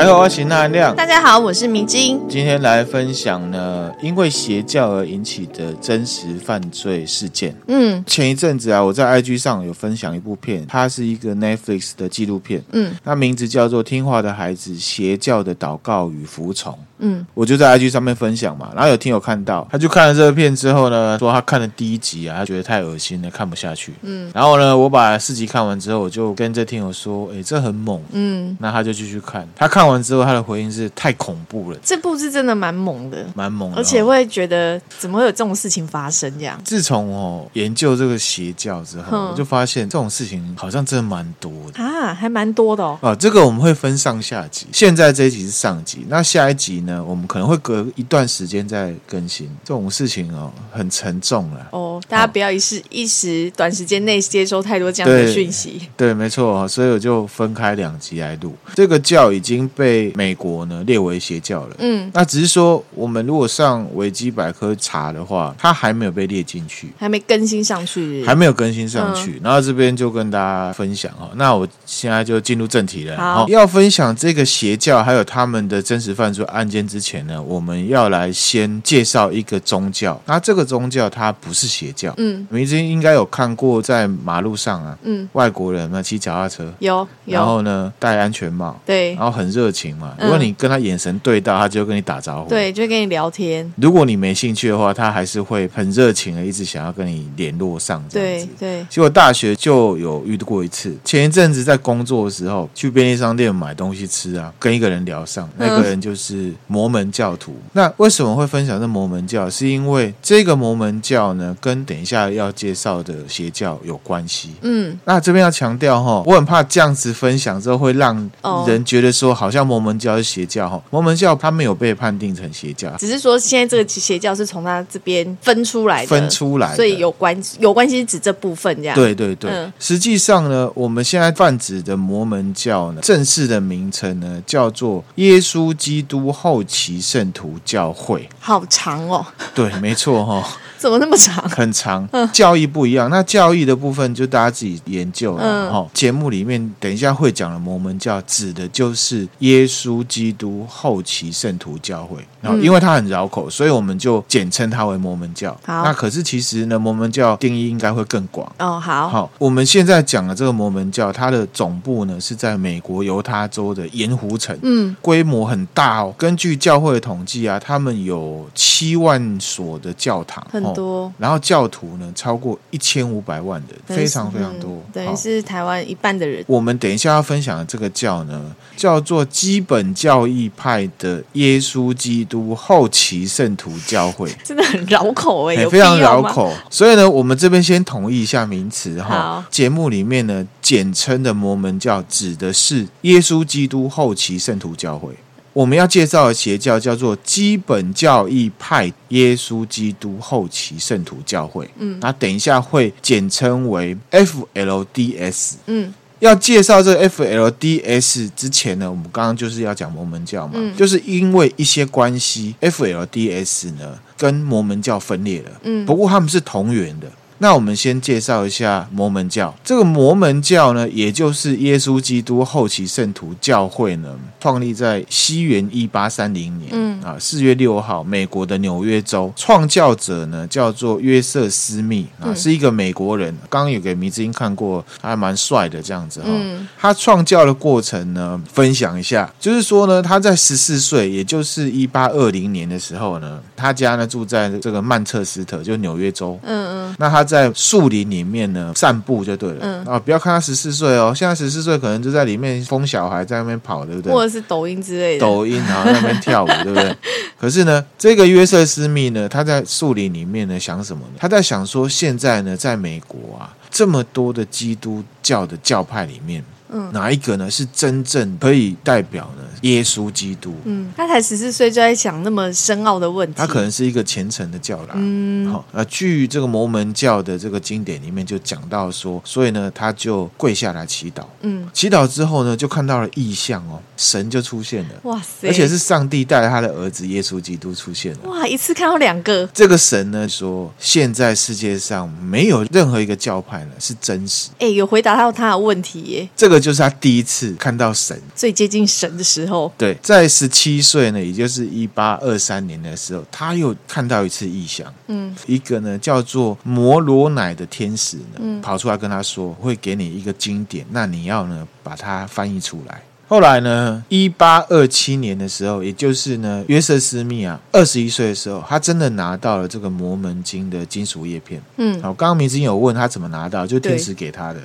大家好，我是那亮。大家好，我是明晶。今天来分享呢，因为邪教而引起的真实犯罪事件。嗯，前一阵子啊，我在 IG 上有分享一部片，它是一个 Netflix 的纪录片。嗯，那名字叫做《听话的孩子：邪教的祷告与服从》。嗯，我就在 IG 上面分享嘛，然后有听友看到，他就看了这个片之后呢，说他看了第一集啊，他觉得太恶心了，看不下去。嗯，然后呢，我把四集看完之后，我就跟这听友说，哎，这很猛。嗯，那他就继续看，他看完之后，他的回应是太恐怖了。这部是真的蛮猛的，蛮猛的，而且会觉得怎么会有这种事情发生这样。自从哦研究这个邪教之后，嗯、我就发现这种事情好像真的蛮多的啊，还蛮多的哦。啊，这个我们会分上下集，现在这一集是上集，那下一集呢，我们可能会。隔一段时间再更新这种事情哦，很沉重了哦。大家不要一时、哦、一时短时间内接收太多这样的讯息。对，没错，所以我就分开两集来录。这个教已经被美国呢列为邪教了。嗯，那只是说我们如果上维基百科查的话，它还没有被列进去，还没更新上去，还没有更新上去。嗯、然后这边就跟大家分享哦。那我现在就进入正题了。好，要分享这个邪教还有他们的真实犯罪案件之前呢，我。我们要来先介绍一个宗教，那这个宗教它不是邪教。嗯，你之前应该有看过，在马路上啊，嗯，外国人嘛骑脚踏车，有，有，然后呢戴安全帽，对，然后很热情嘛。如果你跟他眼神对到，他就跟你打招呼，对，就跟你聊天。如果你没兴趣的话，他还是会很热情的，一直想要跟你联络上这样子。对，对。结果大学就有遇到过一次，前一阵子在工作的时候，去便利商店买东西吃啊，跟一个人聊上，那个人就是摩门教徒。那为什么会分享这摩门教？是因为这个摩门教呢，跟等一下要介绍的邪教有关系。嗯，那这边要强调哈，我很怕这样子分享之后会让人觉得说，好像摩门教是邪教哈。摩门教他没有被判定成邪教，只是说现在这个邪教是从他这边分出来的，分出来，所以有关有关系是指这部分这样。对对对，嗯、实际上呢，我们现在泛指的摩门教呢，正式的名称呢叫做耶稣基督后期圣徒教会。好长哦，对，没错哈、哦。怎么那么长？很长，教义不一样。那教义的部分就大家自己研究了哈。节目里面等一下会讲的摩门教，指的就是耶稣基督后期圣徒教会。然后因为它很绕口，所以我们就简称它为摩门教。好，那可是其实呢，摩门教定义应该会更广。哦，好。好，我们现在讲的这个摩门教，它的总部呢是在美国犹他州的盐湖城。嗯，规模很大哦。根据教会的统计啊，他们有七万所的教堂。很多，然后教徒呢超过一千五百万人，非常非常多，等于是台湾一半的人。我们等一下要分享的这个教呢，叫做基本教义派的耶稣基督后期圣徒教会，真的很绕口哎，非常绕口。所以呢，我们这边先统一一下名词哈。节目里面呢，简称的摩门教指的是耶稣基督后期圣徒教会。我们要介绍的邪教叫做基本教义派耶稣基督后期圣徒教会，嗯，那等一下会简称为 FLDS，嗯，要介绍这 FLDS 之前呢，我们刚刚就是要讲摩门教嘛，嗯，就是因为一些关系，FLDS 呢跟摩门教分裂了，嗯，不过他们是同源的。那我们先介绍一下摩门教。这个摩门教呢，也就是耶稣基督后期圣徒教会呢，创立在西元一八三零年，嗯啊，四月六号，美国的纽约州。创教者呢叫做约瑟斯密啊，是一个美国人。刚刚有给迷之音看过，还蛮帅的这样子哈。嗯，他创教的过程呢，分享一下，就是说呢，他在十四岁，也就是一八二零年的时候呢，他家呢住在这个曼彻斯特，就纽约州。嗯嗯，那他。在树林里面呢散步就对了，嗯啊，不要看他十四岁哦，现在十四岁可能就在里面疯小孩，在那边跑，对不对？或者是抖音之类的，抖音然后在那边跳舞，对不对？可是呢，这个约瑟斯密呢，他在树林里面呢想什么呢？他在想说，现在呢，在美国啊，这么多的基督教的教派里面。嗯，哪一个呢？是真正可以代表呢？耶稣基督。嗯，他才十四岁就在想那么深奥的问题。他可能是一个虔诚的教啦。嗯，好，那据这个摩门教的这个经典里面就讲到说，所以呢，他就跪下来祈祷。嗯，祈祷之后呢，就看到了异象哦，神就出现了。哇塞！而且是上帝带着他的儿子耶稣基督出现了。哇，一次看到两个。这个神呢说，现在世界上没有任何一个教派呢是真实。哎，有回答到他的问题耶。这个。就是他第一次看到神，最接近神的时候。对，在十七岁呢，也就是一八二三年的时候，他又看到一次异象。嗯，一个呢叫做摩罗乃的天使呢，嗯、跑出来跟他说，会给你一个经典，那你要呢把它翻译出来。后来呢，一八二七年的时候，也就是呢，约瑟斯密啊，二十一岁的时候，他真的拿到了这个《摩门经》的金属叶片。嗯，好，刚刚明晶有问他怎么拿到，就天使给他的，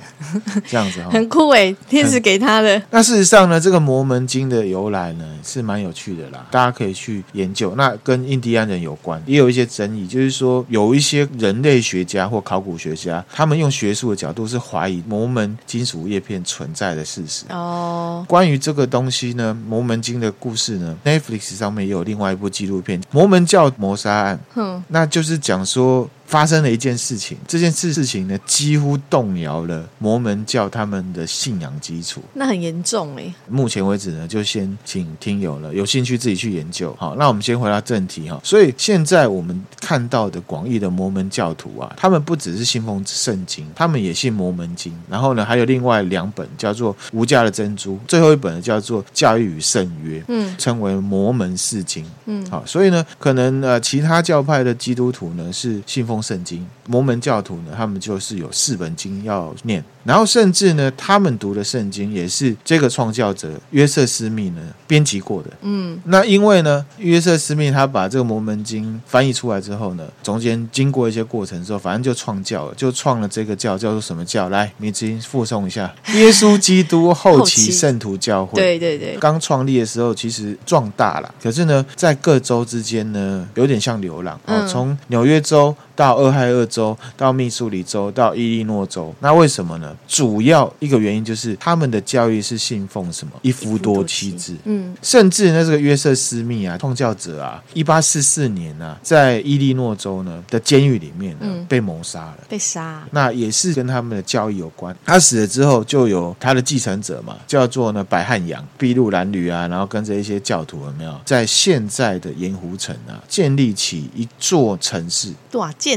这样子哈，很酷诶，天使给他的。那事实上呢，这个《摩门经》的由来呢，是蛮有趣的啦，大家可以去研究。那跟印第安人有关，也有一些争议，就是说有一些人类学家或考古学家，他们用学术的角度是怀疑摩门金属叶片存在的事实。哦，关于。这个东西呢，《摩门经》的故事呢，Netflix 上面也有另外一部纪录片《摩门教谋杀案》，嗯，那就是讲说。发生了一件事情，这件事事情呢，几乎动摇了摩门教他们的信仰基础。那很严重哎。目前为止呢，就先请听友了，有兴趣自己去研究。好，那我们先回到正题哈。所以现在我们看到的广义的摩门教徒啊，他们不只是信奉圣经，他们也信摩门经。然后呢，还有另外两本叫做《无价的珍珠》，最后一本呢叫做《教育与圣约》，嗯，称为摩门四经。嗯，好，所以呢，可能呃，其他教派的基督徒呢是信奉。圣经，摩门教徒呢，他们就是有四本经要念。然后甚至呢，他们读的圣经也是这个创教者约瑟斯密呢编辑过的。嗯，那因为呢，约瑟斯密他把这个摩门经翻译出来之后呢，中间经过一些过程之后，反正就创教了，就创了这个教，叫做什么教？来，明晶复诵一下：耶稣基督后期圣徒教会。对对对，刚创立的时候其实壮大了，可是呢，在各州之间呢，有点像流浪。哦，从纽约州到俄亥俄州，到密苏里州，到伊利诺州，那为什么呢？主要一个原因就是他们的教育是信奉什么一夫多妻制，嗯，甚至呢这个约瑟斯密啊，创教者啊，一八四四年呢、啊，在伊利诺州呢的监狱里面呢、嗯、被谋杀了，被杀，那也是跟他们的教育有关。他死了之后，就有他的继承者嘛，叫做呢白汉阳、筚路蓝缕啊，然后跟着一些教徒有没有在现在的盐湖城啊建立起一座城市？哇，建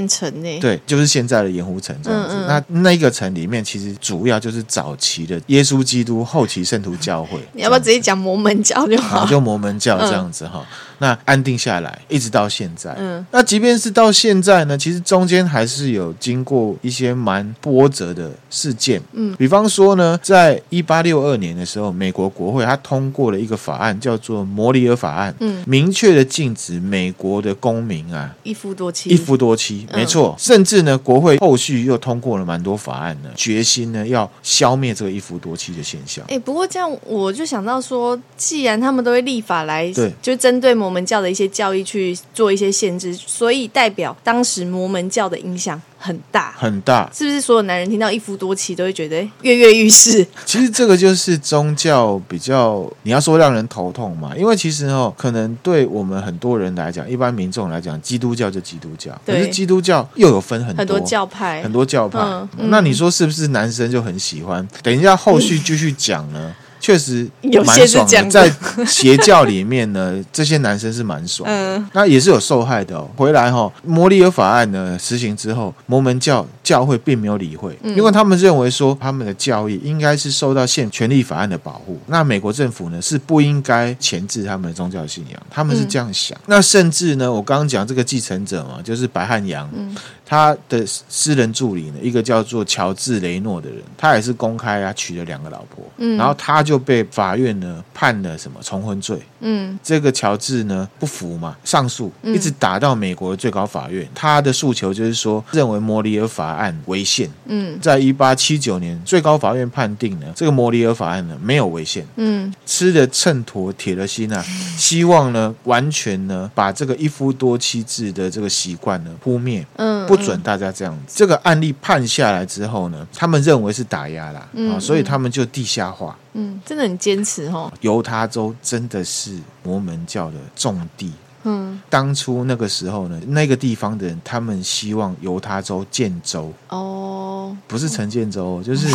对，就是现在的盐湖城这样子。嗯嗯，那那个城里面其实。主要就是早期的耶稣基督后期圣徒教会，你要不要直接讲摩门教就好？就摩门教这样子哈。嗯那安定下来，一直到现在。嗯，那即便是到现在呢，其实中间还是有经过一些蛮波折的事件。嗯，比方说呢，在一八六二年的时候，美国国会它通过了一个法案，叫做《摩里尔法案》。嗯，明确的禁止美国的公民啊一夫多妻。一夫多妻，没错。嗯，甚至呢，国会后续又通过了蛮多法案呢，决心呢要消灭这个一夫多妻的现象。哎，不过这样我就想到说，既然他们都会立法来，对，就针对某。摩门教的一些教义去做一些限制，所以代表当时摩门教的影响很大很大，是不是？所有男人听到一夫多妻都会觉得跃跃欲试？其实这个就是宗教比较，你要说让人头痛嘛，因为其实哦，可能对我们很多人来讲，一般民众来讲，基督教就基督教，可是基督教又有分很多很多教派，很多教派。那你说是不是男生就很喜欢？等一下后续继续讲呢。嗯确实蛮爽的，在邪教里面呢，这些男生是蛮爽的，嗯、那也是有受害的哦。回来哈、哦，摩里尔法案呢实行之后，摩门教教会并没有理会，因为他们认为说他们的教义应该是受到宪权利法案的保护，那美国政府呢是不应该钳制他们的宗教信仰，他们是这样想。嗯、那甚至呢，我刚刚讲这个继承者嘛，就是白汉阳。嗯他的私人助理呢，一个叫做乔治雷诺的人，他也是公开啊娶了两个老婆，嗯，然后他就被法院呢判了什么重婚罪，嗯，这个乔治呢不服嘛，上诉，一直打到美国的最高法院，他的诉求就是说，认为摩里尔法案违宪，嗯，在一八七九年最高法院判定呢，这个摩里尔法案呢没有违宪，嗯，吃的秤砣铁了心啊，希望呢完全呢把这个一夫多妻制的这个习惯呢扑灭，嗯，不。准大家这样子，这个案例判下来之后呢，他们认为是打压啦，啊、嗯哦，所以他们就地下化。嗯，真的很坚持哦。犹他州真的是摩门教的重地。嗯，当初那个时候呢，那个地方的人他们希望犹他州建州。哦。哦，不是陈建州，就是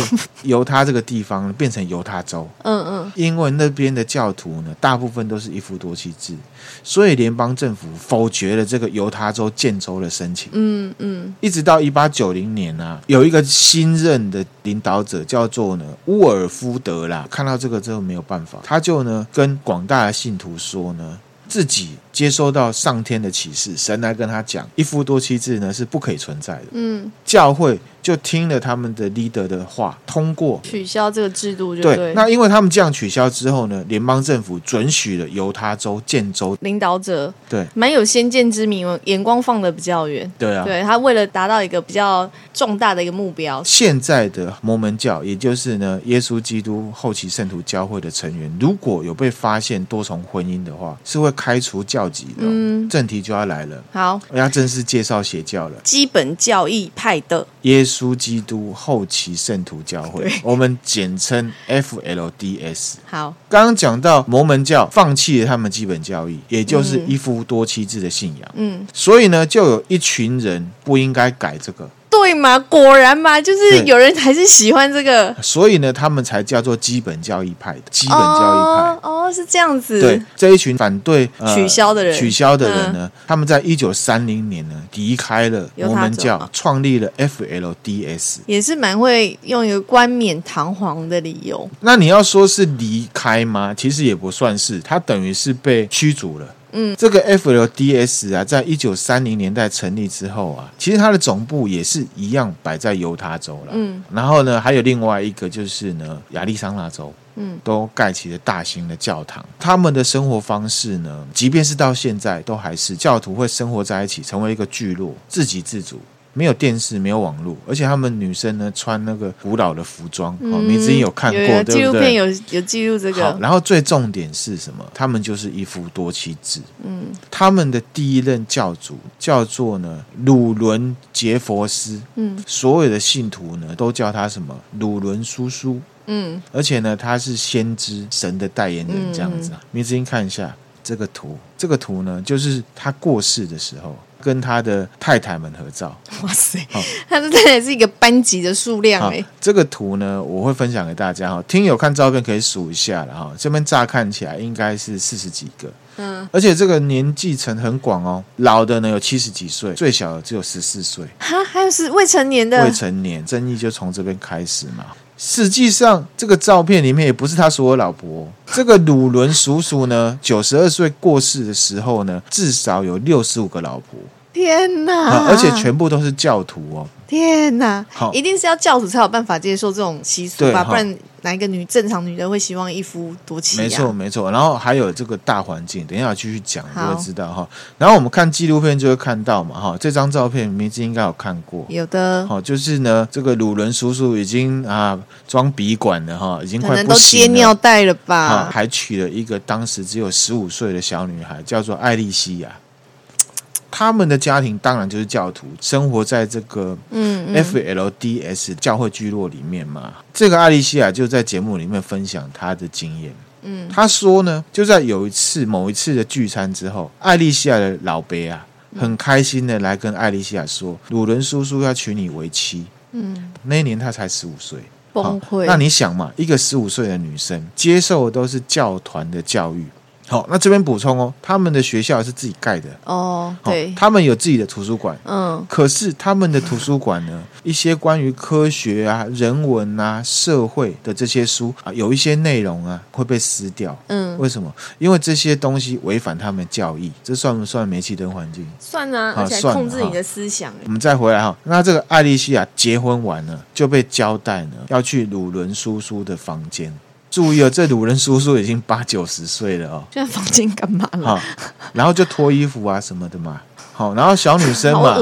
犹他这个地方 变成犹他州。嗯嗯，因为那边的教徒呢，大部分都是一夫多妻制，所以联邦政府否决了这个犹他州建州的申请。嗯嗯，一直到一八九零年啊，有一个新任的领导者叫做呢乌尔夫德啦，看到这个之后没有办法，他就呢跟广大的信徒说呢，自己接收到上天的启示，神来跟他讲，一夫多妻制呢是不可以存在的。嗯，教会就听了他们的 leader 的话，通过取消这个制度就对。对，那因为他们这样取消之后呢，联邦政府准许了犹他州建州领导者，对，蛮有先见之明，眼光放的比较远。对啊，对他为了达到一个比较重大的一个目标，现在的摩门教，也就是呢耶稣基督后期圣徒教会的成员，如果有被发现多重婚姻的话，是会开除教嗯，正题就要来了。好，我要正式介绍邪教了。基本教义派的耶稣基督后期圣徒教会，我们简称 FLDS。好，刚刚讲到摩门教放弃了他们基本教义，也就是一夫多妻制的信仰。嗯，所以呢，就有一群人不应该改这个。对嘛？果然嘛，就是有人还是喜欢这个，所以呢，他们才叫做基本教义派的基本教义派。哦，哦，是这样子。对，这一群反对、呃、取消的人，取消的人呢，嗯、他们在一九三零年呢离开了摩门教，创立了 FLDS，也是蛮会用一个冠冕堂皇的理由。那你要说是离开吗？其实也不算是，他等于是被驱逐了。嗯，这个 FLDS 啊，在一九三零年代成立之后啊，其实它的总部也是一样摆在犹他州了。嗯，然后呢，还有另外一个就是呢，亚利桑那州，嗯，都盖起了大型的教堂。他们的生活方式呢，即便是到现在，都还是教徒会生活在一起，成为一个聚落，自给自足。没有电视，没有网络，而且他们女生呢穿那个古老的服装，嗯、哦，你之前有看过，有有对不对？纪录片有有记录这个。然后最重点是什么？他们就是一夫多妻制。嗯，他们的第一任教主叫做呢鲁伦杰佛斯。嗯，所有的信徒呢都叫他什么鲁伦叔叔。嗯，而且呢他是先知神的代言人，这样子。你之前看一下这个图，这个图呢就是他过世的时候。跟他的太太们合照，哇塞！哦、他的太太是一个班级的数量哎。这个图呢，我会分享给大家哈。听友看照片可以数一下了哈。这边乍看起来应该是四十几个，嗯，而且这个年纪层很广哦。老的呢有七十几岁，最小的只有十四岁。哈，还有是未成年的。未成年争议就从这边开始嘛。实际上，这个照片里面也不是他所有老婆。这个鲁伦叔叔呢，九十二岁过世的时候呢，至少有六十五个老婆。天哪、啊！而且全部都是教徒哦。天哪！好，一定是要教徒才有办法接受这种习俗吧？不然哪一个女正常女人会希望一夫多妻、啊？没错，没错。然后还有这个大环境，等一下继续讲就会知道哈。然后我们看纪录片就会看到嘛哈。这张照片名字应该有看过，有的。好，就是呢，这个鲁伦叔叔已经啊装笔管了哈，已经快不行了，可能都接尿袋了吧？还娶了一个当时只有十五岁的小女孩，叫做艾丽西亚。他们的家庭当然就是教徒，生活在这个嗯 FLDS 教会聚落里面嘛。嗯嗯、这个艾丽西亚就在节目里面分享她的经验。嗯，她说呢，就在有一次某一次的聚餐之后，艾丽西亚的老伯啊，很开心的来跟艾丽西亚说，鲁伦叔叔要娶你为妻。嗯，那一年他才十五岁，崩溃。那你想嘛，一个十五岁的女生接受的都是教团的教育。好，那这边补充哦，他们的学校是自己盖的哦，对，他们有自己的图书馆，嗯，可是他们的图书馆呢，一些关于科学啊、人文啊、社会的这些书啊，有一些内容啊会被撕掉，嗯，为什么？因为这些东西违反他们教义，这算不算煤气灯环境？算啊，而且控制你的思想。我们再回来哈，那这个艾丽西亚结婚完了，就被交代呢要去鲁伦叔叔的房间。注意哦，这鲁伦叔叔已经八九十岁了哦。现在房间干嘛了？然后就脱衣服啊什么的嘛。好，然后小女生嘛，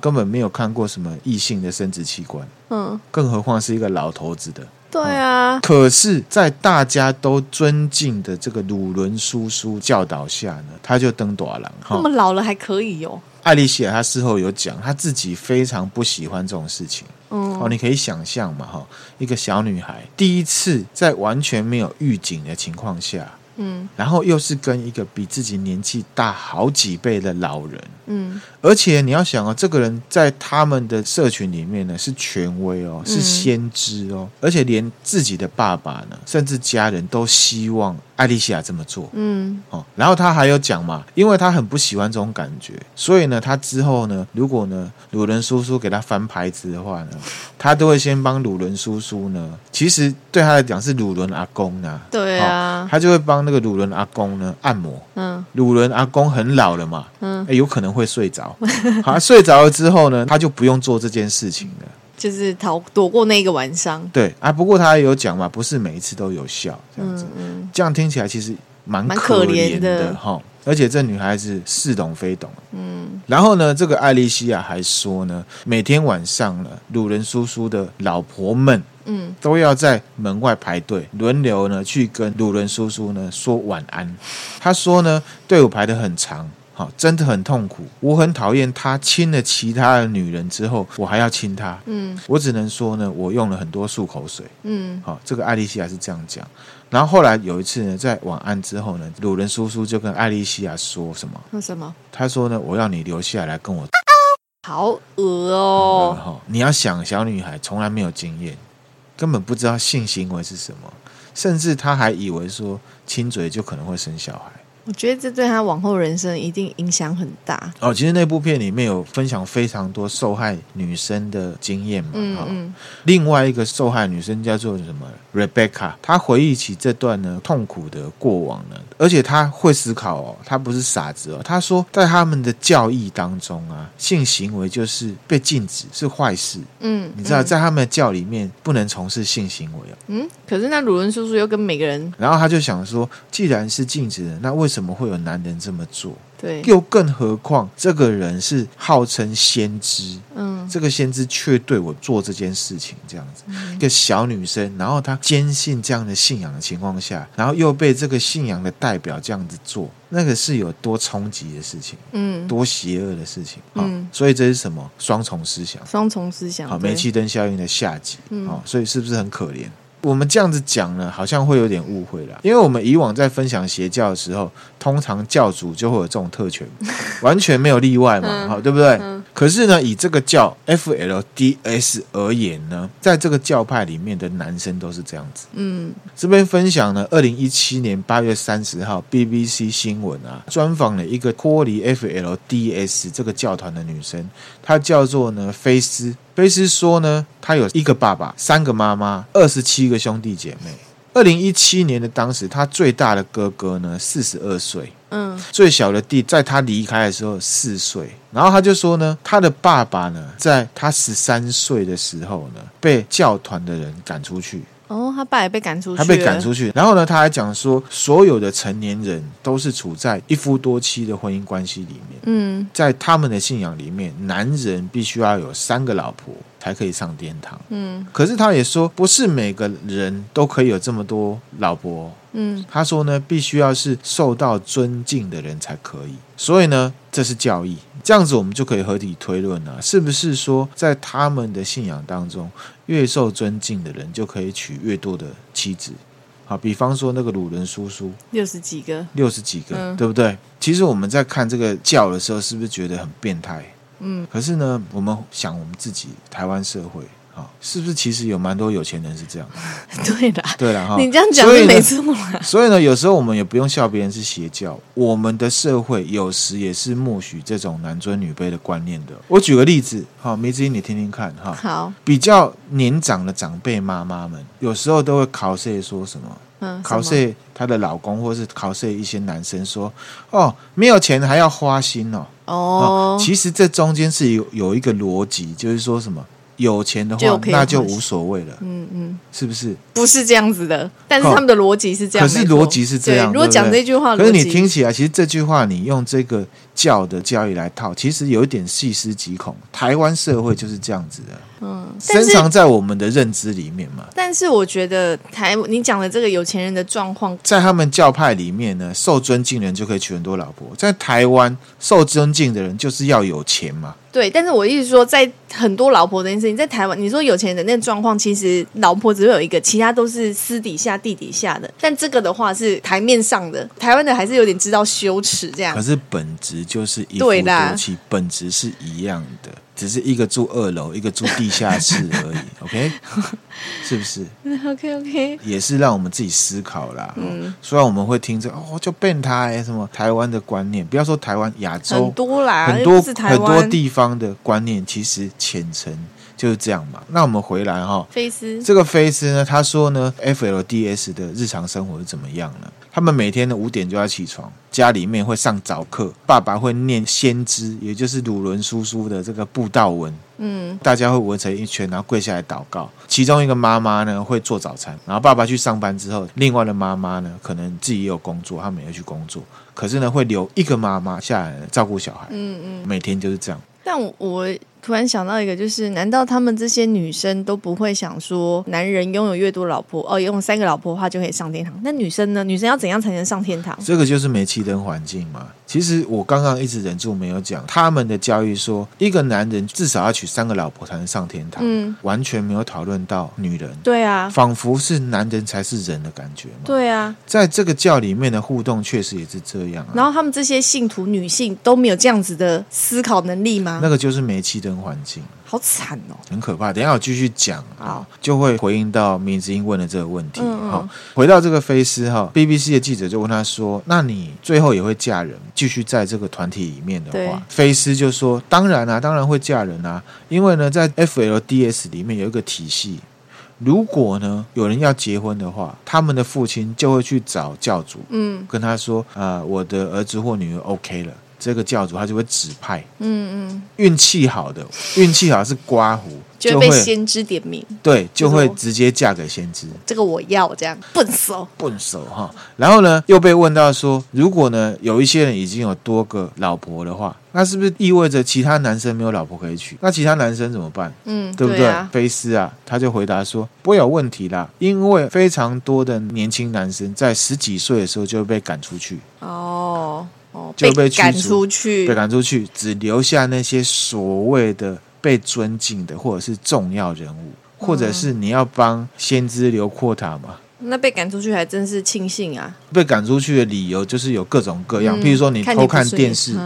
根本没有看过什么异性的生殖器官。嗯，更何况是一个老头子的。对啊。可是，在大家都尊敬的这个鲁伦叔叔教导下呢，他就登大人。那么老了还可以哦。艾丽西亚她事后有讲，她自己非常不喜欢这种事情。哦，你可以想象嘛，哈，一个小女孩第一次在完全没有预警的情况下，嗯，然后又是跟一个比自己年纪大好几倍的老人，嗯，而且你要想哦，这个人在他们的社群里面呢是权威哦，是先知哦，嗯、而且连自己的爸爸呢，甚至家人都希望艾莉西亚这么做。嗯，哦，然后他还有讲嘛，因为他很不喜欢这种感觉，所以呢，他之后呢，如果呢鲁伦叔叔给他翻牌子的话呢，他都会先帮鲁伦叔叔呢，其实对他来讲是鲁伦阿公啊，对啊、哦，他就会帮那个鲁伦阿公呢按摩。嗯，鲁伦阿公很老了嘛，嗯，有可能会睡着。好，睡着了之后呢，他就不用做这件事情了，就是逃躲过那个晚上。对啊，不过他也有讲嘛，不是每一次都有效，这样子，嗯嗯、这样听起来其实蛮可怜的哈。而且这女孩子似懂非懂，嗯。然后呢，这个艾莉西亚还说呢，每天晚上呢，鲁伦叔叔的老婆们，嗯，都要在门外排队，轮流呢去跟鲁伦叔叔呢说晚安。他说呢，队伍排得很长。好，真的很痛苦。我很讨厌他亲了其他的女人之后，我还要亲他。嗯，我只能说呢，我用了很多漱口水。嗯，好，这个艾丽西亚是这样讲。然后后来有一次呢，在晚安之后呢，鲁伦叔叔就跟艾丽西亚说什么？说什么？他说呢，我要你留下来跟我。好恶哦！你要想，小女孩从来没有经验，根本不知道性行为是什么，甚至她还以为说亲嘴就可能会生小孩。我觉得这对他往后人生一定影响很大哦。其实那部片里面有分享非常多受害女生的经验嘛。嗯嗯。另外一个受害女生叫做什么？Rebecca，她回忆起这段呢痛苦的过往呢，而且她会思考哦，她不是傻子哦。她说，在他们的教义当中啊，性行为就是被禁止，是坏事。嗯，你知道，在他们的教里面不能从事性行为哦。嗯，可是那鲁伦叔叔又跟每个人，然后他就想说，既然是禁止的，那为什么？怎么会有男人这么做？对，又更何况这个人是号称先知，嗯，这个先知却对我做这件事情，这样子，嗯、一个小女生，然后她坚信这样的信仰的情况下，然后又被这个信仰的代表这样子做，那个是有多冲击的事情，嗯，多邪恶的事情，嗯，所以这是什么？双重思想？双重思想，好，煤气灯效应的下集，嗯，好，所以是不是很可怜？我们这样子讲呢，好像会有点误会了，因为我们以往在分享邪教的时候，通常教主就会有这种特权，完全没有例外嘛，好，对不对？可是呢，以这个教 FLDS 而言呢，在这个教派里面的男生都是这样子。嗯，这边分享呢，二零一七年八月三十号，BBC 新闻啊，专访了一个脱离 FLDS 这个教团的女生，她叫做呢菲斯。菲斯说呢，他有一个爸爸，三个妈妈，二十七个兄弟姐妹。二零一七年的当时，他最大的哥哥呢，四十二岁，嗯，最小的弟在他离开的时候四岁。然后他就说呢，他的爸爸呢，在他十三岁的时候呢，被教团的人赶出去。哦，他爸也被赶出去，他被赶出去。然后呢，他还讲说，所有的成年人都是处在一夫多妻的婚姻关系里面。嗯，在他们的信仰里面，男人必须要有三个老婆才可以上天堂。嗯，可是他也说，不是每个人都可以有这么多老婆。嗯，他说呢，必须要是受到尊敬的人才可以。所以呢，这是教义。这样子，我们就可以合理推论了，是不是说，在他们的信仰当中，越受尊敬的人就可以娶越多的妻子？好，比方说那个鲁伦叔叔，六十几个，六十几个，嗯、对不对？其实我们在看这个教的时候，是不是觉得很变态？嗯，可是呢，我们想我们自己台湾社会。是不是其实有蛮多有钱人是这样的？对的啦，对了哈。你这样讲是没错。所以呢，有时候我们也不用笑别人是邪教。我们的社会有时也是默许这种男尊女卑的观念的。我举个例子，哈，梅子英，你听听看，哈。好。比较年长的长辈妈妈们，有时候都会考试说什么？嗯，考试她的老公，或是考试一些男生说：“哦，没有钱还要花心哦。”哦。其实这中间是有有一个逻辑，就是说什么？有钱的话，就那就无所谓了。嗯嗯，是不是？不是这样子的，但是他们的逻辑是这样。可是逻辑是这样。如果讲这句话，可是你听起来，其实这句话你用这个教的教义来套，其实有一点细思极恐。台湾社会就是这样子的。嗯，深藏在我们的认知里面嘛。但是我觉得台你讲的这个有钱人的状况，在他们教派里面呢，受尊敬的人就可以娶很多老婆。在台湾，受尊敬的人就是要有钱嘛。对，但是我意思说，在很多老婆这件事情，在台湾，你说有钱人的那个状况，其实老婆只会有一个，其他都是私底下、地底下的。但这个的话是台面上的，台湾的还是有点知道羞耻这样。可是本质就是一夫多妻，本质是一样的，只是一个住二楼，一个住地下室而已。OK，是不是？OK OK，也是让我们自己思考啦。嗯，虽然我们会听着哦，就变态什么台湾的观念，不要说台湾，亚洲很多啦，很多很多地方的观念，其实浅层。就是这样嘛。那我们回来哈，菲斯这个菲斯呢，他说呢，FLDS 的日常生活是怎么样呢？他们每天的五点就要起床，家里面会上早课，爸爸会念先知，也就是鲁伦叔叔的这个布道文。嗯，大家会围成一圈，然后跪下来祷告。其中一个妈妈呢会做早餐，然后爸爸去上班之后，另外的妈妈呢可能自己也有工作，他们也要去工作，可是呢会留一个妈妈下来照顾小孩。嗯嗯，每天就是这样。但我突然想到一个，就是难道他们这些女生都不会想说，男人拥有越多老婆，哦，拥有三个老婆的话就可以上天堂？那女生呢？女生要怎样才能上天堂？这个就是煤气灯环境嘛。其实我刚刚一直忍住没有讲，他们的教育说，一个男人至少要娶三个老婆才能上天堂，嗯，完全没有讨论到女人。对啊，仿佛是男人才是人的感觉嘛。对啊，在这个教里面的互动确实也是这样啊。然后他们这些信徒女性都没有这样子的思考能力吗？那个就是煤气灯环境，好惨哦，很可怕。等一下我继续讲啊，就会回应到明子英问的这个问题。嗯，好，回到这个菲斯哈，BBC 的记者就问他说：“那你最后也会嫁人，继续在这个团体里面的话？”菲斯就说：“当然啊，当然会嫁人啊，因为呢，在 FLDS 里面有一个体系，如果呢有人要结婚的话，他们的父亲就会去找教主，嗯，跟他说：啊、呃，我的儿子或女儿 OK 了。”这个教主他就会指派，嗯嗯，运气好的，运气好是刮胡，就会被先知点名，对，就会直接嫁给先知。这个我要这样笨手笨手哈。然后呢，又被问到说，如果呢有一些人已经有多个老婆的话，那是不是意味着其他男生没有老婆可以娶？那其他男生怎么办？嗯，对不对？菲斯啊，他就回答说，不会有问题啦，因为非常多的年轻男生在十几岁的时候就会被赶出去。哦。就被赶出去，被赶出去，只留下那些所谓的被尊敬的，或者是重要人物，或者是你要帮先知留阔塔嘛。那被赶出去还真是庆幸啊！被赶出去的理由就是有各种各样，嗯、譬如说你偷看电视，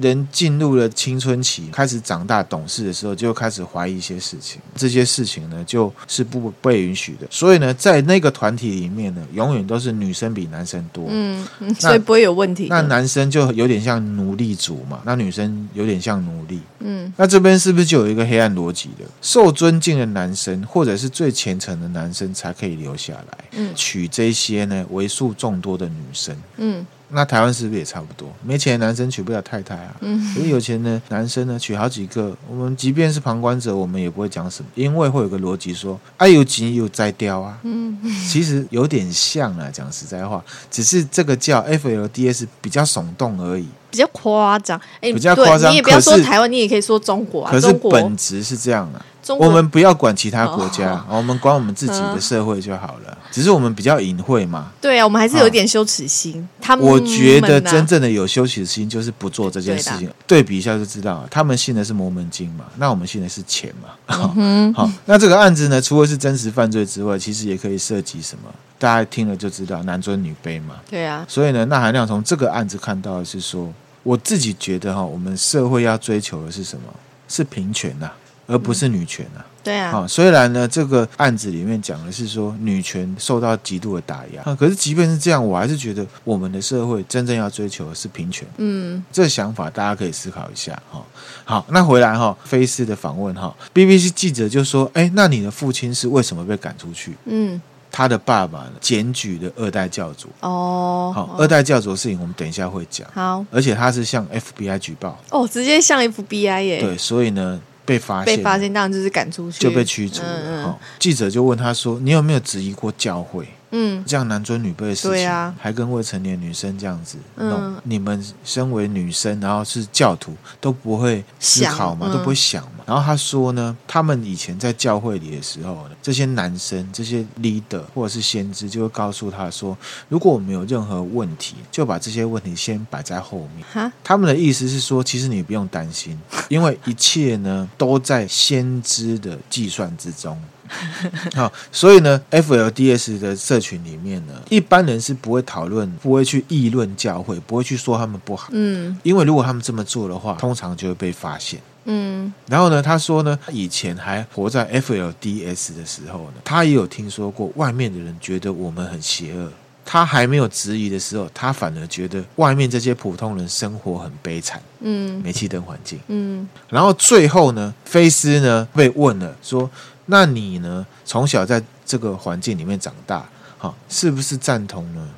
人进入了青春期，开始长大懂事的时候，就开始怀疑一些事情。这些事情呢，就是不被允许的。所以呢，在那个团体里面呢，永远都是女生比男生多。嗯，所以不会有问题。那男生就有点像奴隶主嘛，那女生有点像奴隶。嗯，那这边是不是就有一个黑暗逻辑的？受尊敬的男生，或者是最虔诚的男生，才可以留下来。娶这些呢为数众多的女生，嗯，那台湾是不是也差不多？没钱的男生娶不了太太啊，嗯，所以有钱的 男生呢娶好几个，我们即便是旁观者，我们也不会讲什么，因为会有个逻辑说，哎、啊，有钱有摘掉啊，嗯，其实有点像啊，讲实在话，只是这个叫 FLDS 比较耸动而已，比较夸张，哎、欸，比较夸张，你也不要说台湾，你也可以说中国啊，可是本质是这样啊。我们不要管其他国家，哦、我们管我们自己的社会就好了。嗯、只是我们比较隐晦嘛。对啊，我们还是有一点羞耻心。哦、他们，我觉得真正的有羞耻心，就是不做这件事情。对，对比一下就知道，他们信的是摩门经嘛，那我们信的是钱嘛。好、嗯哦，那这个案子呢，除了是真实犯罪之外，其实也可以涉及什么？大家听了就知道，男尊女卑嘛。对啊。所以呢，那含量从这个案子看到的是说，我自己觉得哈，我们社会要追求的是什么？是平权呐、啊。而不是女权啊，对啊，啊，虽然呢，这个案子里面讲的是说女权受到极度的打压啊，可是即便是这样，我还是觉得我们的社会真正要追求的是平权。嗯，这个想法大家可以思考一下哈。好，那回来哈，菲斯的访问哈，BBC 记者就说：“哎，那你的父亲是为什么被赶出去？”嗯，他的爸爸呢，检举的二代教主。哦，好，二代教主的事情我们等一下会讲。好，而且他是向 FBI 举报。哦，直接向 FBI 耶。对，所以呢。被发现，被发现当然就是赶出去，就被驱逐了。嗯嗯，记者就问他说：“你有没有质疑过教会？”嗯，这样男尊女卑的事情，啊，还跟未成年女生这样子弄，嗯，你们身为女生，然后是教徒，都不会思考嘛？嗯，都不会想嘛？然后他说呢，他们以前在教会里的时候呢，这些男生、这些 leader 或者是先知，就会告诉他说，如果我们有任何问题，就把这些问题先摆在后面。他们的意思是说，其实你不用担心，因为一切呢都在先知的计算之中。好，所以呢，FLDS 的社群里面呢，一般人是不会讨论，不会去议论教会，不会去说他们不好。嗯，因为如果他们这么做的话，通常就会被发现。嗯，然后呢，他说呢，以前还活在 FLDS 的时候呢，他也有听说过外面的人觉得我们很邪恶。他还没有质疑的时候，他反而觉得外面这些普通人生活很悲惨。嗯，煤气灯环境。嗯，然后最后呢，菲斯呢被问了，说：“那你呢？从小在这个环境里面长大，哈，是不是赞同呢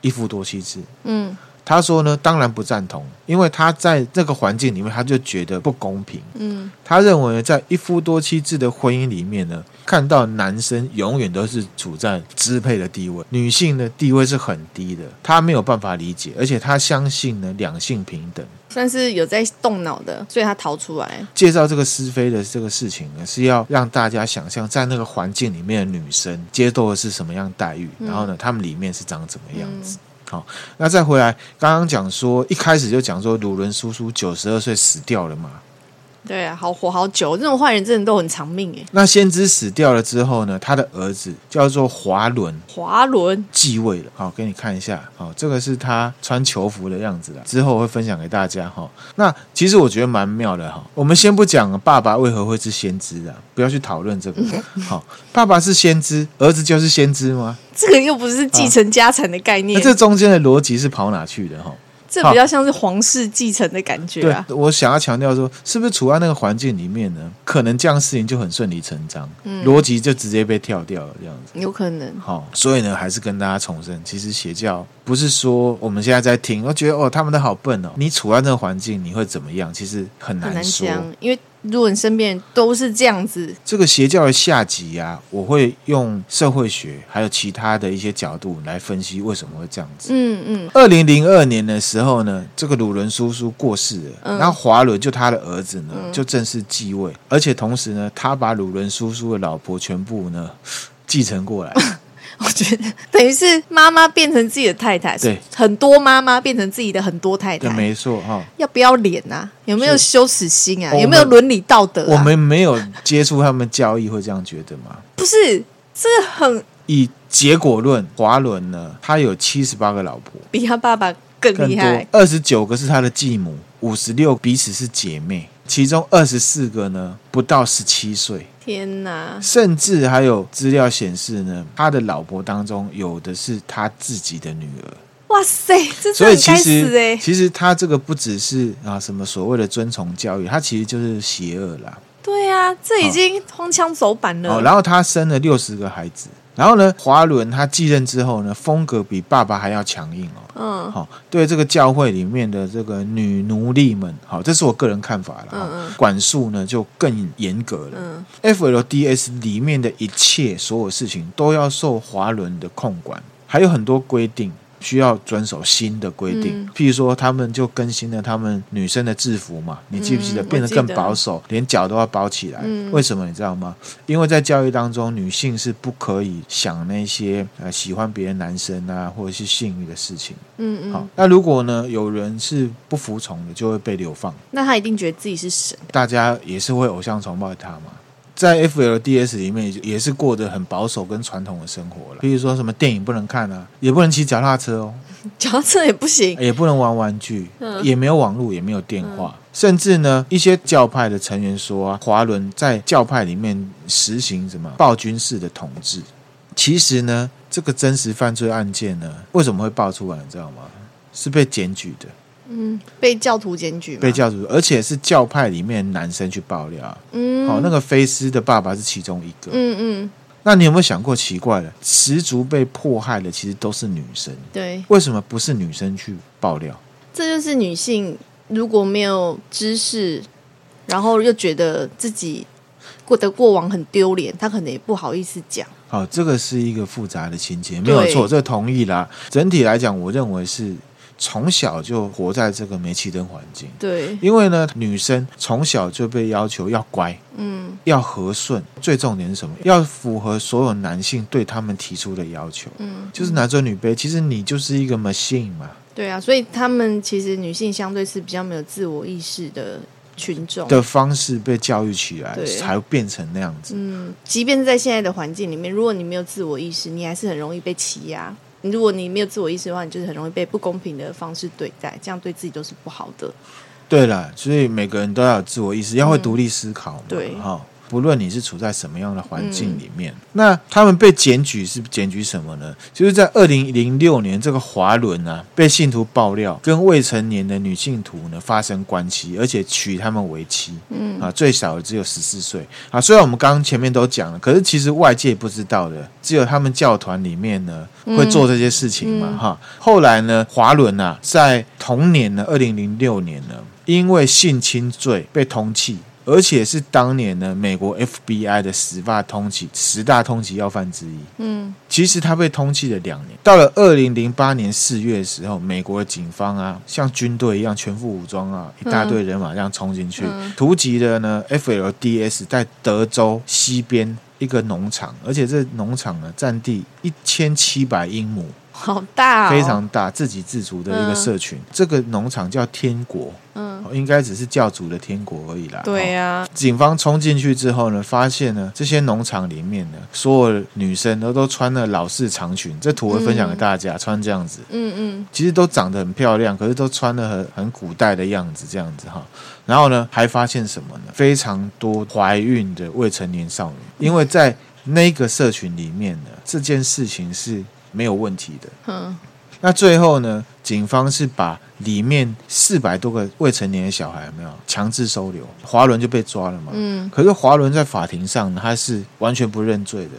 一夫多妻制？”嗯。他说呢，当然不赞同，因为他在这个环境里面，他就觉得不公平。嗯，他认为在一夫多妻制的婚姻里面呢，看到男生永远都是处在支配的地位，女性的地位是很低的，他没有办法理解，而且他相信呢两性平等，算是有在动脑的，所以他逃出来介绍这个是非的这个事情呢，是要让大家想象在那个环境里面的女生接受的是什么样待遇，嗯、然后呢，他们里面是长怎么样子。嗯好，那再回来，刚刚讲说，一开始就讲说，鲁伦叔叔九十二岁死掉了嘛。对啊，好活好久，这种坏人真的都很长命哎。那先知死掉了之后呢，他的儿子叫做华伦，华伦继位了。好，给你看一下，好，这个是他穿囚服的样子了。之后我会分享给大家哈。那其实我觉得蛮妙的哈。我们先不讲爸爸为何会是先知啊，不要去讨论这个。好，爸爸是先知，儿子就是先知吗？这个又不是继承家产的概念。那这中间的逻辑是跑哪去的哈？这比较像是皇室继承的感觉啊！对，我想要强调说，是不是处在那个环境里面呢？可能这样事情就很顺理成章，嗯，逻辑就直接被跳掉了，这样子有可能。好，所以呢，还是跟大家重申，其实邪教不是说我们现在在听，我觉得哦，他们都好笨哦。你处在那个环境，你会怎么样？其实很难说，很难，因为。如果你身边都是这样子，这个邪教的下集啊，我会用社会学还有其他的一些角度来分析为什么会这样子。嗯嗯。二零零二年的时候呢，这个鲁伦叔叔过世了，嗯、然后华伦就他的儿子呢就正式继位，嗯、而且同时呢，他把鲁伦叔叔的老婆全部呢继承过来。我觉得等于是妈妈变成自己的太太，对，很多妈妈变成自己的很多太太，没错哈。要不要脸啊？有没有羞耻心啊？有没有伦理道德啊？我们没有接触他们交易，会这样觉得吗？不是，这很以结果论。华伦呢，他有七十八个老婆，比他爸爸更厉害。二十九个是他的继母，五十六彼此是姐妹，其中二十四个呢不到十七岁。天哪！甚至还有资料显示呢，他的老婆当中有的是他自己的女儿。哇塞，这是很该死哎！其实他这个不只是啊什么所谓的遵从教育，他其实就是邪恶啦。对啊，这已经荒腔走板了。哦，然后他生了六十个孩子。然后呢，华伦他继任之后呢，风格比爸爸还要强硬哦。嗯，好，对这个教会里面的这个女奴隶们，好，这是我个人看法了。嗯嗯，管束呢就更严格了。嗯，FLDS 里面的一切所有事情都要受华伦的控管，还有很多规定。需要遵守新的规定，嗯、譬如说，他们就更新了他们女生的制服嘛，你记不记得？嗯、变得更保守，连脚都要包起来。嗯、为什么你知道吗？因为在教育当中，女性是不可以想那些呃喜欢别的男生啊，或者是性欲的事情。嗯嗯。好，那如果呢，有人是不服从的，就会被流放。那他一定觉得自己是神，大家也是会偶像崇拜他嘛。在 FLDS 里面也是过得很保守跟传统的生活了，比如说什么电影不能看啊，也不能骑脚踏车哦，脚踏车也不行，也不能玩玩具，嗯、也没有网络，也没有电话，嗯、甚至呢，一些教派的成员说啊，华伦在教派里面实行什么暴君式的统治。其实呢，这个真实犯罪案件呢，为什么会爆出来，你知道吗？是被检举的。嗯，被教徒检举，被教徒，而且是教派里面男生去爆料。嗯，好，那个菲斯的爸爸是其中一个。嗯嗯，那你有没有想过奇怪了？十足被迫害的其实都是女生。对，为什么不是女生去爆料？这就是女性如果没有知识，然后又觉得自己过的过往很丢脸，她可能也不好意思讲。好，这个是一个复杂的情节，没有错，这同意啦。整体来讲，我认为是。从小就活在这个煤气灯环境，对，因为呢，女生从小就被要求要乖，嗯，要和顺，最重点是什么？要符合所有男性对他们提出的要求，嗯，就是男尊女卑。其实你就是一个 machine 嘛，对啊，所以他们其实女性相对是比较没有自我意识的群众的方式被教育起来，才变成那样子。嗯，即便是在现在的环境里面，如果你没有自我意识，你还是很容易被欺压。如果你没有自我意识的话，你就是很容易被不公平的方式对待，这样对自己都是不好的。对了，所以每个人都要有自我意识，要会独立思考嘛。对，哈。不论你是处在什么样的环境里面，嗯、那他们被检举是检举什么呢？就是在二零零六年，这个华伦啊被信徒爆料跟未成年的女信徒呢发生关系，而且娶他们为妻。嗯啊，最小的只有十四岁啊。虽然我们刚刚前面都讲了，可是其实外界不知道的，只有他们教团里面呢会做这些事情嘛。哈、后来呢，华伦啊在同年呢，二零零六年呢，因为性侵罪被通缉。而且是当年呢，美国 FBI 的十大通缉十大通缉要犯之一。嗯，其实他被通缉了两年。到了二零零八年四月的时候，美国的警方啊，像军队一样全副武装啊，一大队人马这样冲进去，嗯、突击的呢 FLDS 在德州西边一个农场，而且这农场呢占地一千七百英亩，好大、哦，非常大，自给自足的一个社群。嗯、这个农场叫天国。嗯，应该只是教主的天国而已啦。对呀、啊，警方冲进去之后呢，发现呢，这些农场里面呢，所有女生都都穿了老式长裙。这图我分享给大家，嗯、穿这样子。嗯嗯，其实都长得很漂亮，可是都穿的很很古代的样子，这样子哈。然后呢，还发现什么呢？非常多怀孕的未成年少女，因为在那个社群里面呢，这件事情是没有问题的。嗯。那最后呢，警方是把里面四百多个未成年的小孩有没有强制收留，华伦就被抓了嘛。嗯。可是华伦在法庭上呢，他是完全不认罪的。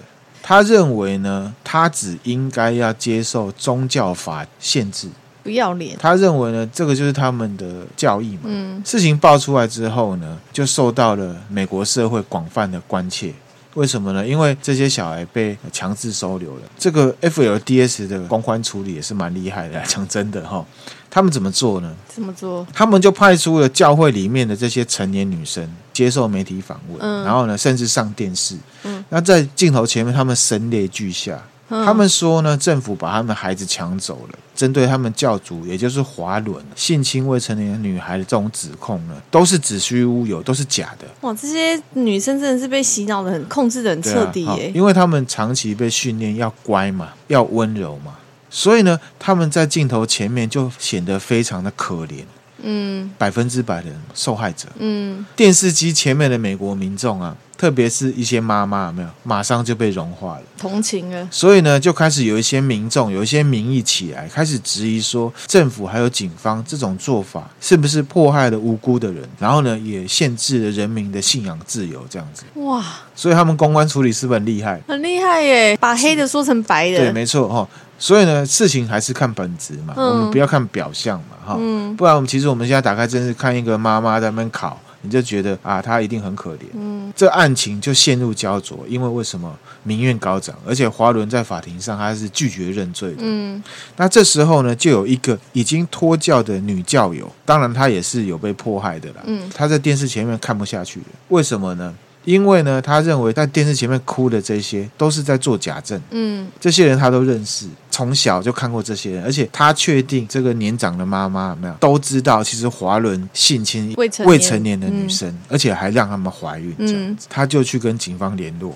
他认为呢，他只应该要接受宗教法限制，不要脸。他认为呢，这个就是他们的教义嘛。嗯。事情爆出来之后呢，就受到了美国社会广泛的关切。为什么呢？因为这些小孩被强制收留了。这个 FLDS 的公关处理也是蛮厉害的，讲真的哈。他们怎么做呢？怎么做？他们就派出了教会里面的这些成年女生接受媒体访问，嗯、然后呢，甚至上电视。嗯，那在镜头前面，他们声泪俱下。他们说呢，政府把他们孩子抢走了。针对他们教主，也就是华伦性侵未成年女孩的这种指控呢，都是子虚乌有，都是假的。哇，这些女生真的是被洗脑的很，控制的很彻底耶。因为他们长期被训练要乖嘛，要温柔嘛，所以呢，他们在镜头前面就显得非常的可怜。嗯，百分之百的受害者。嗯，电视机前面的美国民众啊，特别是一些妈妈，有没有马上就被融化了，同情啊。所以呢，就开始有一些民众，有一些民意起来，开始质疑说，政府还有警方这种做法是不是迫害了无辜的人？然后呢，也限制了人民的信仰自由，这样子。哇！所以他们公关处理是不是很厉害？很厉害耶，把黑的说成白的。对，没错哈。所以呢，事情还是看本质嘛，嗯、我们不要看表象嘛，哈、嗯，不然我们其实我们现在打开电视看一个妈妈在那边烤，你就觉得啊，他一定很可怜，嗯，这案情就陷入焦灼，因为为什么民怨高涨，而且华伦在法庭上他是拒绝认罪的，嗯，那这时候呢，就有一个已经脱教的女教友，当然她也是有被迫害的啦，嗯，她在电视前面看不下去了，为什么呢？因为呢，他认为在电视前面哭的这些都是在做假证。嗯，这些人他都认识，从小就看过这些人，而且他确定这个年长的妈妈有没有都知道，其实华伦性侵未成未成年的女生，嗯、而且还让他们怀孕。这样子，他就去跟警方联络。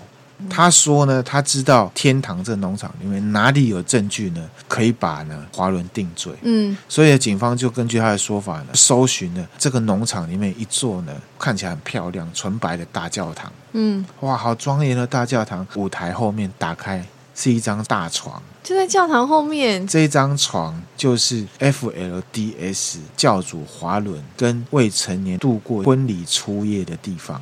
他说呢，他知道天堂这农场里面哪里有证据呢，可以把呢华伦定罪。嗯，所以警方就根据他的说法呢，搜寻了这个农场里面一座呢看起来很漂亮、纯白的大教堂。嗯，哇，好庄严的大教堂！舞台后面打开是一张大床，就在教堂后面。这张床就是 FLDS 教主华伦跟未成年度过婚礼初夜的地方。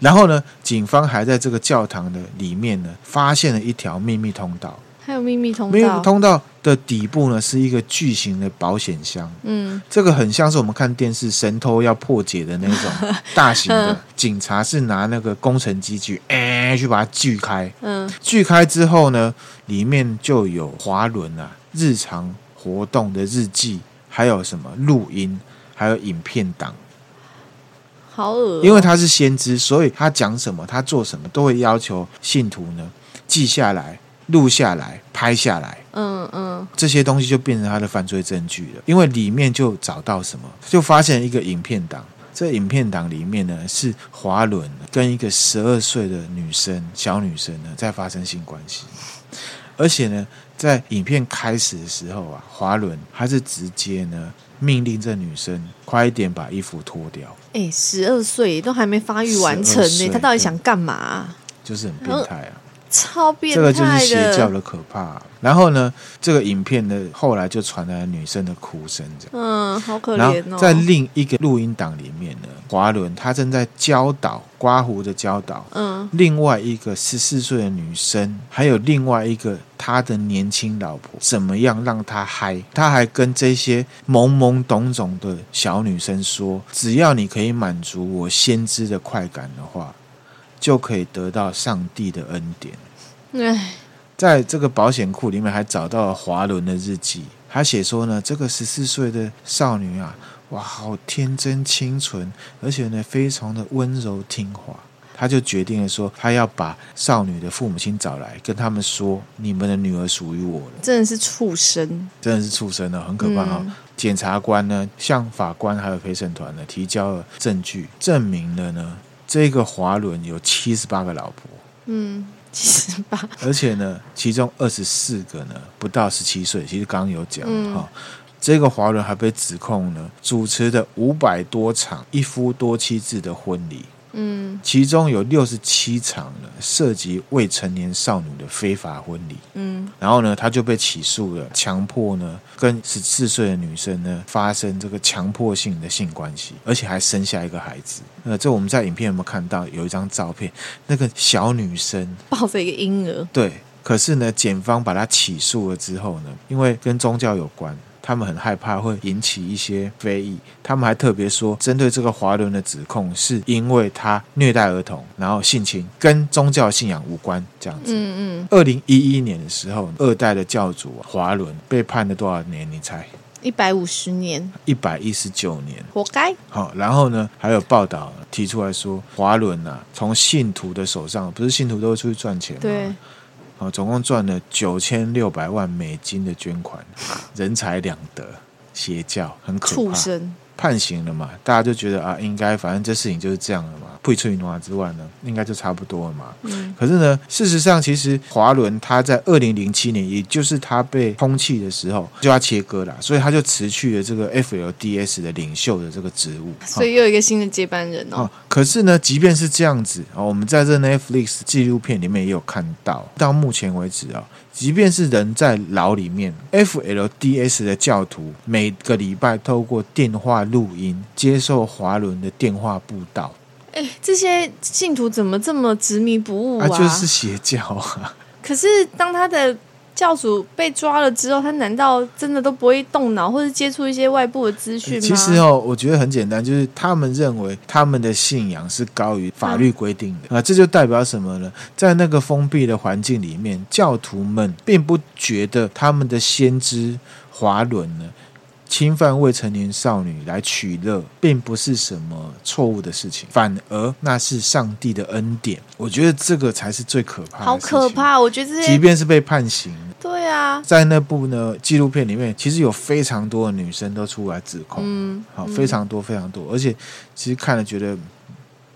然后呢，警方还在这个教堂的里面呢，发现了一条秘密通道。还有秘密通道。秘密通道的底部呢，是一个巨型的保险箱。嗯，这个很像是我们看电视神偷要破解的那种 大型的。警察是拿那个工程机具，哎，去把它锯开。嗯，锯开之后呢，里面就有滑轮啊日常活动的日记，还有什么录音，还有影片档。好恶哦，因为他是先知，所以他讲什么，他做什么，都会要求信徒呢记下来，录下来、拍下来，嗯嗯，这些东西就变成他的犯罪证据了。因为里面就找到什么，就发现一个影片档。这影片档里面呢，是华伦跟一个十二岁的女生、小女生呢在发生性关系，而且呢，在影片开始的时候啊，华伦还是直接呢命令这女生快一点把衣服脱掉。哎，十二岁都还没发育完成呢，他到底想干嘛啊？就是很变态啊。超变态，这个就是邪教的可怕啊。然后呢，这个影片呢，后来就传来了女生的哭声，这样。嗯，好可怜哦。在另一个录音档里面呢，华伦他正在教导刮胡的教导，嗯，另外一个十四岁的女生，还有另外一个他的年轻老婆，怎么样让他嗨？他还跟这些懵懵懂懂的小女生说，只要你可以满足我先知的快感的话。就可以得到上帝的恩典。唉，在这个保险库里面还找到了华伦的日记，他写说呢，这个十四岁的少女啊，哇，好天真清纯，而且呢，非常的温柔听话。他就决定了说，他要把少女的父母亲找来，跟他们说，你们的女儿属于我了。真的是畜生，真的是畜生哦，很可怕哦。嗯，检察官呢，向法官还有陪审团呢，提交了证据，证明了呢。这个华伦有七十八个老婆，嗯，七十八，而且呢，其中二十四个呢不到十七岁。其实刚刚有讲哈、嗯哦，这个华伦还被指控呢主持的五百多场一夫多妻制的婚礼。嗯，其中有六十七场呢涉及未成年少女的非法婚礼。嗯，然后呢，他就被起诉了，强迫呢跟十四岁的女生呢发生这个强迫性的性关系，而且还生下一个孩子。呃，这我们在影片有没有看到？有一张照片，那个小女生抱着一个婴儿。对，可是呢，检方把他起诉了之后呢，因为跟宗教有关。他们很害怕会引起一些非议，他们还特别说，针对这个华伦的指控，是因为他虐待儿童，然后性侵，跟宗教信仰无关，这样子。嗯嗯。二零一一年的时候，二代的教主华伦被判了多少年？你猜？一百五十年。一百一十九年。活该。好，然后呢，还有报道提出来说，华伦啊，从信徒的手上，不是信徒都会出去赚钱吗？对。哦，总共赚了九千六百万美金的捐款，人财两得，邪教很可怕。畜生。判刑了嘛？大家就觉得啊，应该反正这事情就是这样了嘛。退出挪之外呢，应该就差不多了嘛。嗯。可是呢，事实上，其实华伦他在二零零七年，也就是他被通气的时候，就要切割了，所以他就辞去了这个 FLDS 的领袖的这个职务。所以又有一个新的接班人哦。哦，可是呢，即便是这样子啊，哦，我们在这 Netflix 纪录片里面也有看到，到目前为止啊。即便是人在牢里面，FLDS 的教徒每个礼拜透过电话录音接受华伦的电话布道。哎，这些信徒怎么这么执迷不悟啊？啊，就是邪教啊！可是当他的。教主被抓了之后，他难道真的都不会动脑，或者接触一些外部的资讯吗？其实哦，我觉得很简单，就是他们认为他们的信仰是高于法律规定的啊，这就代表什么呢？在那个封闭的环境里面，教徒们并不觉得他们的先知华伦呢。侵犯未成年少女来取乐，并不是什么错误的事情，反而那是上帝的恩典。我觉得这个才是最可怕的。好可怕！我觉得这，即便是被判刑，对啊，在那部呢纪录片里面，其实有非常多的女生都出来指控，嗯，好，非常多非常多，而且其实看了觉得。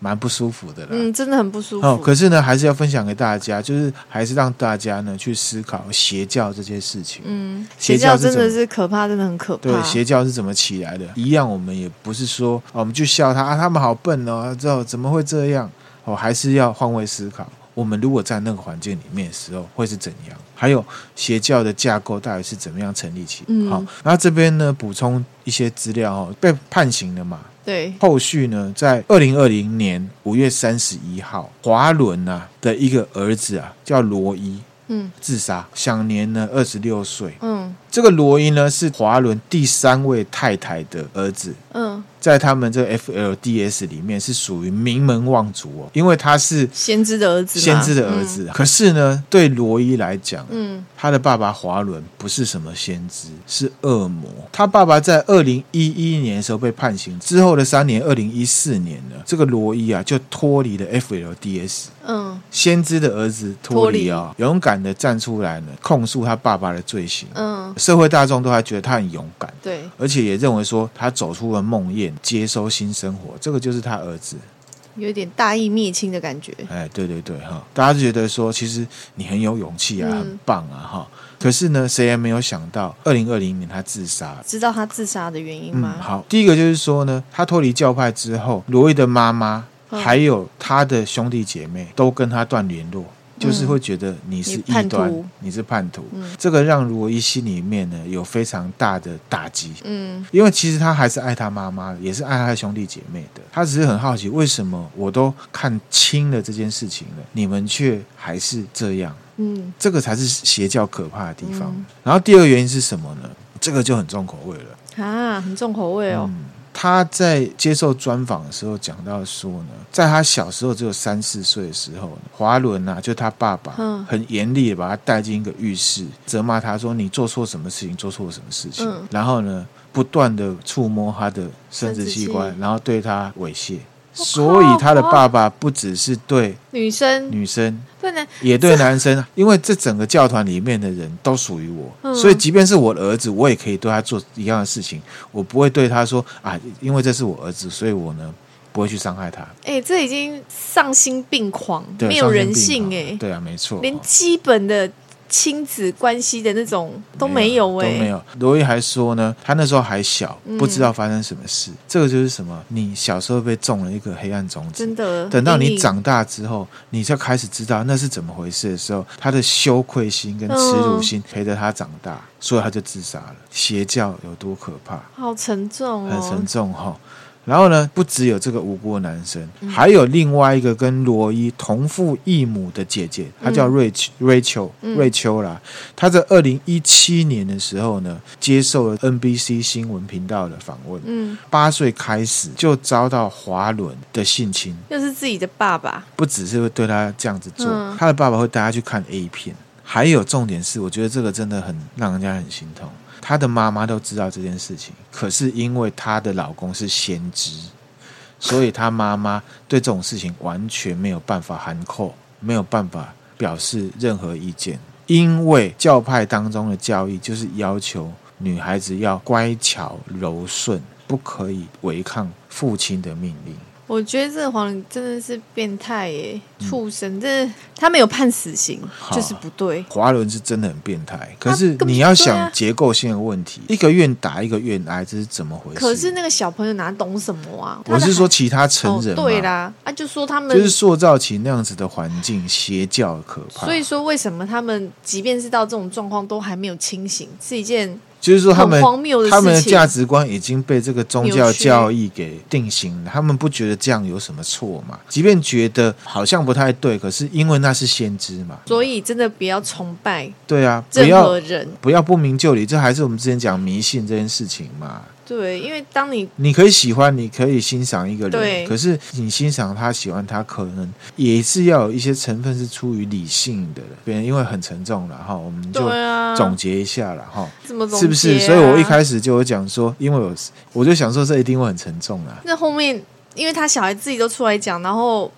蛮不舒服的啦，嗯，真的很不舒服。哦，可是呢，还是要分享给大家，就是还是让大家呢去思考邪教这些事情。嗯，邪教真的是可怕，真的很可怕。对，邪教是怎么起来的？一样，我们也不是说，哦，我们就笑他啊，他们好笨哦，之后怎么会这样？哦，还是要换位思考。我们如果在那个环境里面的时候，会是怎样？还有邪教的架构到底是怎么样成立起？嗯，好，然后这边呢补充一些资料哦，被判刑了嘛？对，后续呢，在二零二零年五月三十一号，华伦啊的一个儿子啊叫罗伊，嗯，自杀，享年呢二十六岁。嗯，这个罗伊呢是华伦第三位太太的儿子。嗯，在他们这个 FLDS 里面是属于名门望族哦，因为他是先知的儿子，先知的儿子。嗯、可是呢，对罗伊来讲，嗯，他的爸爸华伦不是什么先知，是恶魔。他爸爸在二零一一年的时候被判刑之后的三年，二零一四年呢，这个罗伊啊就脱离了 FLDS。嗯，先知的儿子脱离啊，勇敢的站出来呢，控诉他爸爸的罪行。嗯，社会大众都还觉得他很勇敢，对，而且也认为说他走出了梦魇，接收新生活，这个就是他儿子。有点大义灭亲的感觉。哎，对对对，哈，大家就觉得说，其实你很有勇气啊，嗯、很棒啊，哈。可是呢，谁也没有想到，二零二零年他自杀。知道他自杀的原因吗？嗯、好，第一个就是说呢，他脱离教派之后，罗伊的妈妈。还有他的兄弟姐妹都跟他断联络，就是会觉得你是异端，你是叛徒。这个让罗伊心里面呢有非常大的打击。嗯，因为其实他还是爱他妈妈，也是爱他的兄弟姐妹的。他只是很好奇，为什么我都看清了这件事情了，你们却还是这样？嗯，这个才是邪教可怕的地方。然后第二个原因是什么呢？这个就很重口味了啊，很重口味哦。他在接受专访的时候讲到说呢，在他小时候只有三四岁的时候，华伦啊，就他爸爸，嗯很严厉的把他带进一个浴室，责骂他说：“你做错什么事情？做错什么事情？”嗯、然后呢，不断的触摸他的生殖器官，然后对他猥亵。所以他的爸爸不只是对女生，女生对男也对男生，因为这整个教团里面的人都属于我，所以即便是我的儿子，我也可以对他做一样的事情。我不会对他说啊，因为这是我儿子，所以我呢不会去伤害他。哎，这已经丧心病狂，没有人性哎。对啊，没错，连基本的。亲子关系的那种都没有哎、欸，都没有。罗伊还说呢，他那时候还小，不知道发生什么事。嗯、这个就是什么？你小时候被种了一个黑暗种子，真的。等到你长大之后，你就开始知道那是怎么回事的时候，他的羞愧心跟耻辱心陪着他长大，嗯、所以他就自杀了。邪教有多可怕？好沉重哦，很沉重哈、哦。然后呢，不只有这个无辜的男生，嗯、还有另外一个跟罗伊同父异母的姐姐，她叫瑞秋，嗯、瑞秋，瑞秋啦。她在二零一七年的时候呢，接受了 NBC 新闻频道的访问。嗯，八岁开始就遭到华伦的性侵，又是自己的爸爸，不只是会对他这样子做，嗯、他的爸爸会带他去看 A 片，还有重点是，我觉得这个真的很让人家很心痛。她的妈妈都知道这件事情，可是因为她的老公是先知，所以她妈妈对这种事情完全没有办法含扣，没有办法表示任何意见。因为教派当中的教义就是要求女孩子要乖巧柔顺，不可以违抗父亲的命令。我觉得这个皇真的是变态耶，畜生！嗯、这他没有判死刑，就是不对。华伦是真的很变态，可是你要想结构性的问题，啊、一个愿打一个愿挨，这是怎么回事？可是那个小朋友哪懂什么啊？我是说其他成人、哦，对啦，啊，就说他们就是塑造起那样子的环境，邪教可怕。所以说，为什么他们即便是到这种状况，都还没有清醒，是一件。就是说，他们他们的价值观已经被这个宗教教义给定型了。他们不觉得这样有什么错嘛？即便觉得好像不太对，可是因为那是先知嘛，所以真的不要崇拜。对啊，不要人不要不明就里，这还是我们之前讲迷信这件事情嘛。对，因为当你你可以喜欢，你可以欣赏一个人，对可是你欣赏他、喜欢他，可能也是要有一些成分是出于理性的。别人因为很沉重了哈，我们就总结一下了哈，怎么总结啊？是不是？所以我一开始就有讲说，因为我我就想说，这一定会很沉重啊。那后面，因为他小孩自己都出来讲，然后。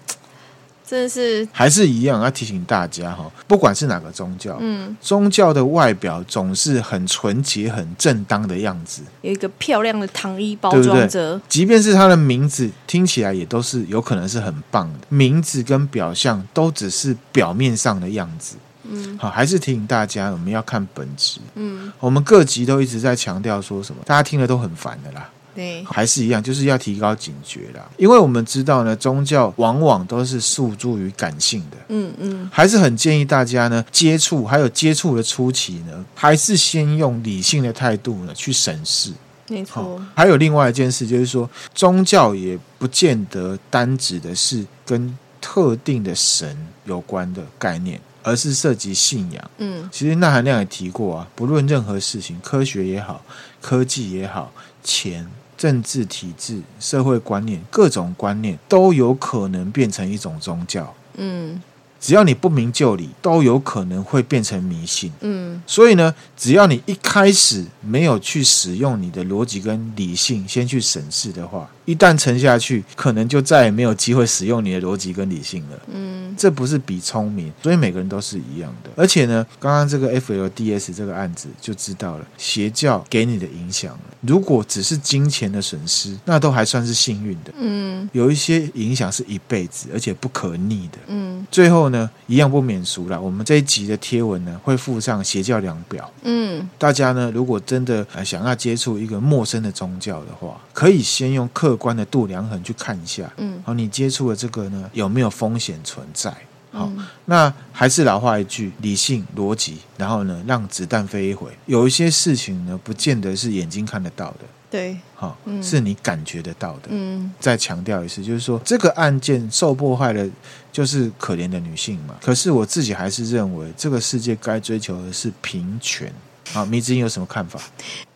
真的是还是一样，要提醒大家哈，不管是哪个宗教，嗯，宗教的外表总是很纯洁、很正当的样子，有一个漂亮的糖衣包装着，即便是它的名字听起来也都是有可能是很棒的，名字跟表象都只是表面上的样子，嗯，好，还是提醒大家，我们要看本质，嗯，我们各级都一直在强调说什么，大家听了都很烦的啦。对，还是一样，就是要提高警觉啦。因为我们知道呢，宗教往往都是诉诸于感性的。嗯嗯，还是很建议大家呢，接触还有接触的初期呢，还是先用理性的态度呢去审视。没错。还有另外一件事，就是说，宗教也不见得单指的是跟特定的神有关的概念，而是涉及信仰。嗯，其实纳含量也提过啊，不论任何事情，科学也好，科技也好，钱。政治体制、社会观念、各种观念都有可能变成一种宗教。嗯。只要你不明就里，都有可能会变成迷信。嗯，所以呢，只要你一开始没有去使用你的逻辑跟理性，先去审视的话。一旦沉下去，可能就再也没有机会使用你的逻辑跟理性了。嗯，这不是比聪明，所以每个人都是一样的。而且呢，刚刚这个 FLDS 这个案子就知道了，邪教给你的影响，如果只是金钱的损失，那都还算是幸运的。嗯，有一些影响是一辈子，而且不可逆的。嗯，最后呢，一样不免俗了。我们这一集的贴文呢，会附上邪教量表。嗯，大家呢，如果真的想要接触一个陌生的宗教的话，可以先用客观的度量衡去看一下，嗯，好，你接触的这个呢，有没有风险存在？好，嗯，那还是老话一句，理性逻辑，然后呢，让子弹飞一回。有一些事情呢，不见得是眼睛看得到的，对，好，嗯，是你感觉得到的。嗯，再强调一次，就是说这个案件受迫害的，就是可怜的女性嘛。可是我自己还是认为，这个世界该追求的是平权。好，迷之音有什么看法？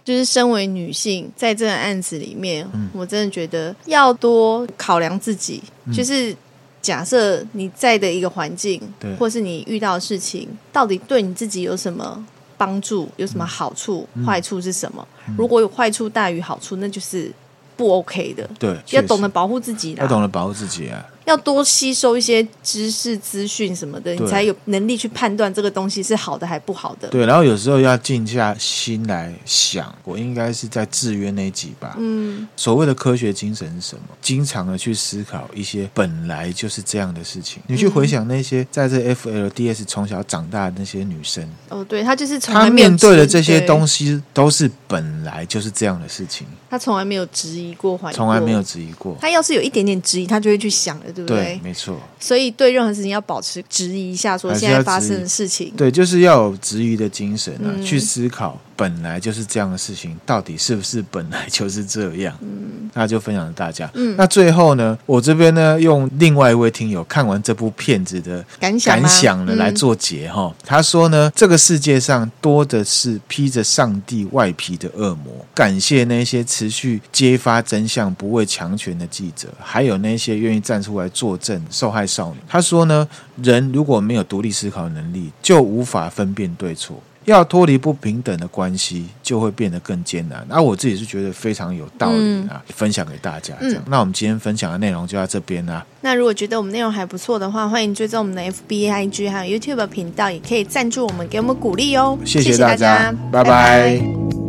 就是身为女性，在这个案子里面，嗯、我真的觉得要多考量自己。嗯、就是假设你在的一个环境，对或是你遇到的事情，到底对你自己有什么帮助，有什么好处，嗯、坏处是什么？嗯、如果有坏处大于好处，那就是不 OK 的。对，要懂得保护自己的，要懂得保护自己啊。要多吸收一些知识资讯什么的，你才有能力去判断这个东西是好的还不好的。对，然后有时候要静下心来想，我应该是在制约那集吧。嗯，所谓的科学精神是什么？经常的去思考一些本来就是这样的事情。你去回想那些在这 FLDS 从小长大的那些女生，哦，对，她就是从她面对的这些东西都是本来就是这样的事情。她从来没有质疑过，怀疑，从来没有质疑过。她要是有一点点质疑，她就会去想了。对不对？对，没错。所以对任何事情要保持质疑一下，说现在发生的事情，对，就是要有质疑的精神啊，嗯、去思考本来就是这样的事情，到底是不是本来就是这样？嗯，那就分享给大家。嗯，那最后呢，我这边呢，用另外一位听友看完这部片子的感想感想呢来做结哈。嗯、他说呢，这个世界上多的是披着上帝外皮的恶魔。感谢那些持续揭发真相、不畏强权的记者，还有那些愿意站出来作证受害少女。他说呢，人如果没有独立思考能力，就无法分辨对错。要脱离不平等的关系，就会变得更艰难。那、啊、我自己是觉得非常有道理啊，嗯、分享给大家这样。嗯、那我们今天分享的内容就到这边啦。那如果觉得我们内容还不错的话，欢迎追踪我们的 FB、IG 还有 YouTube 频道，也可以赞助我们，给我们鼓励哦。谢谢大家，谢谢大家拜拜。拜拜。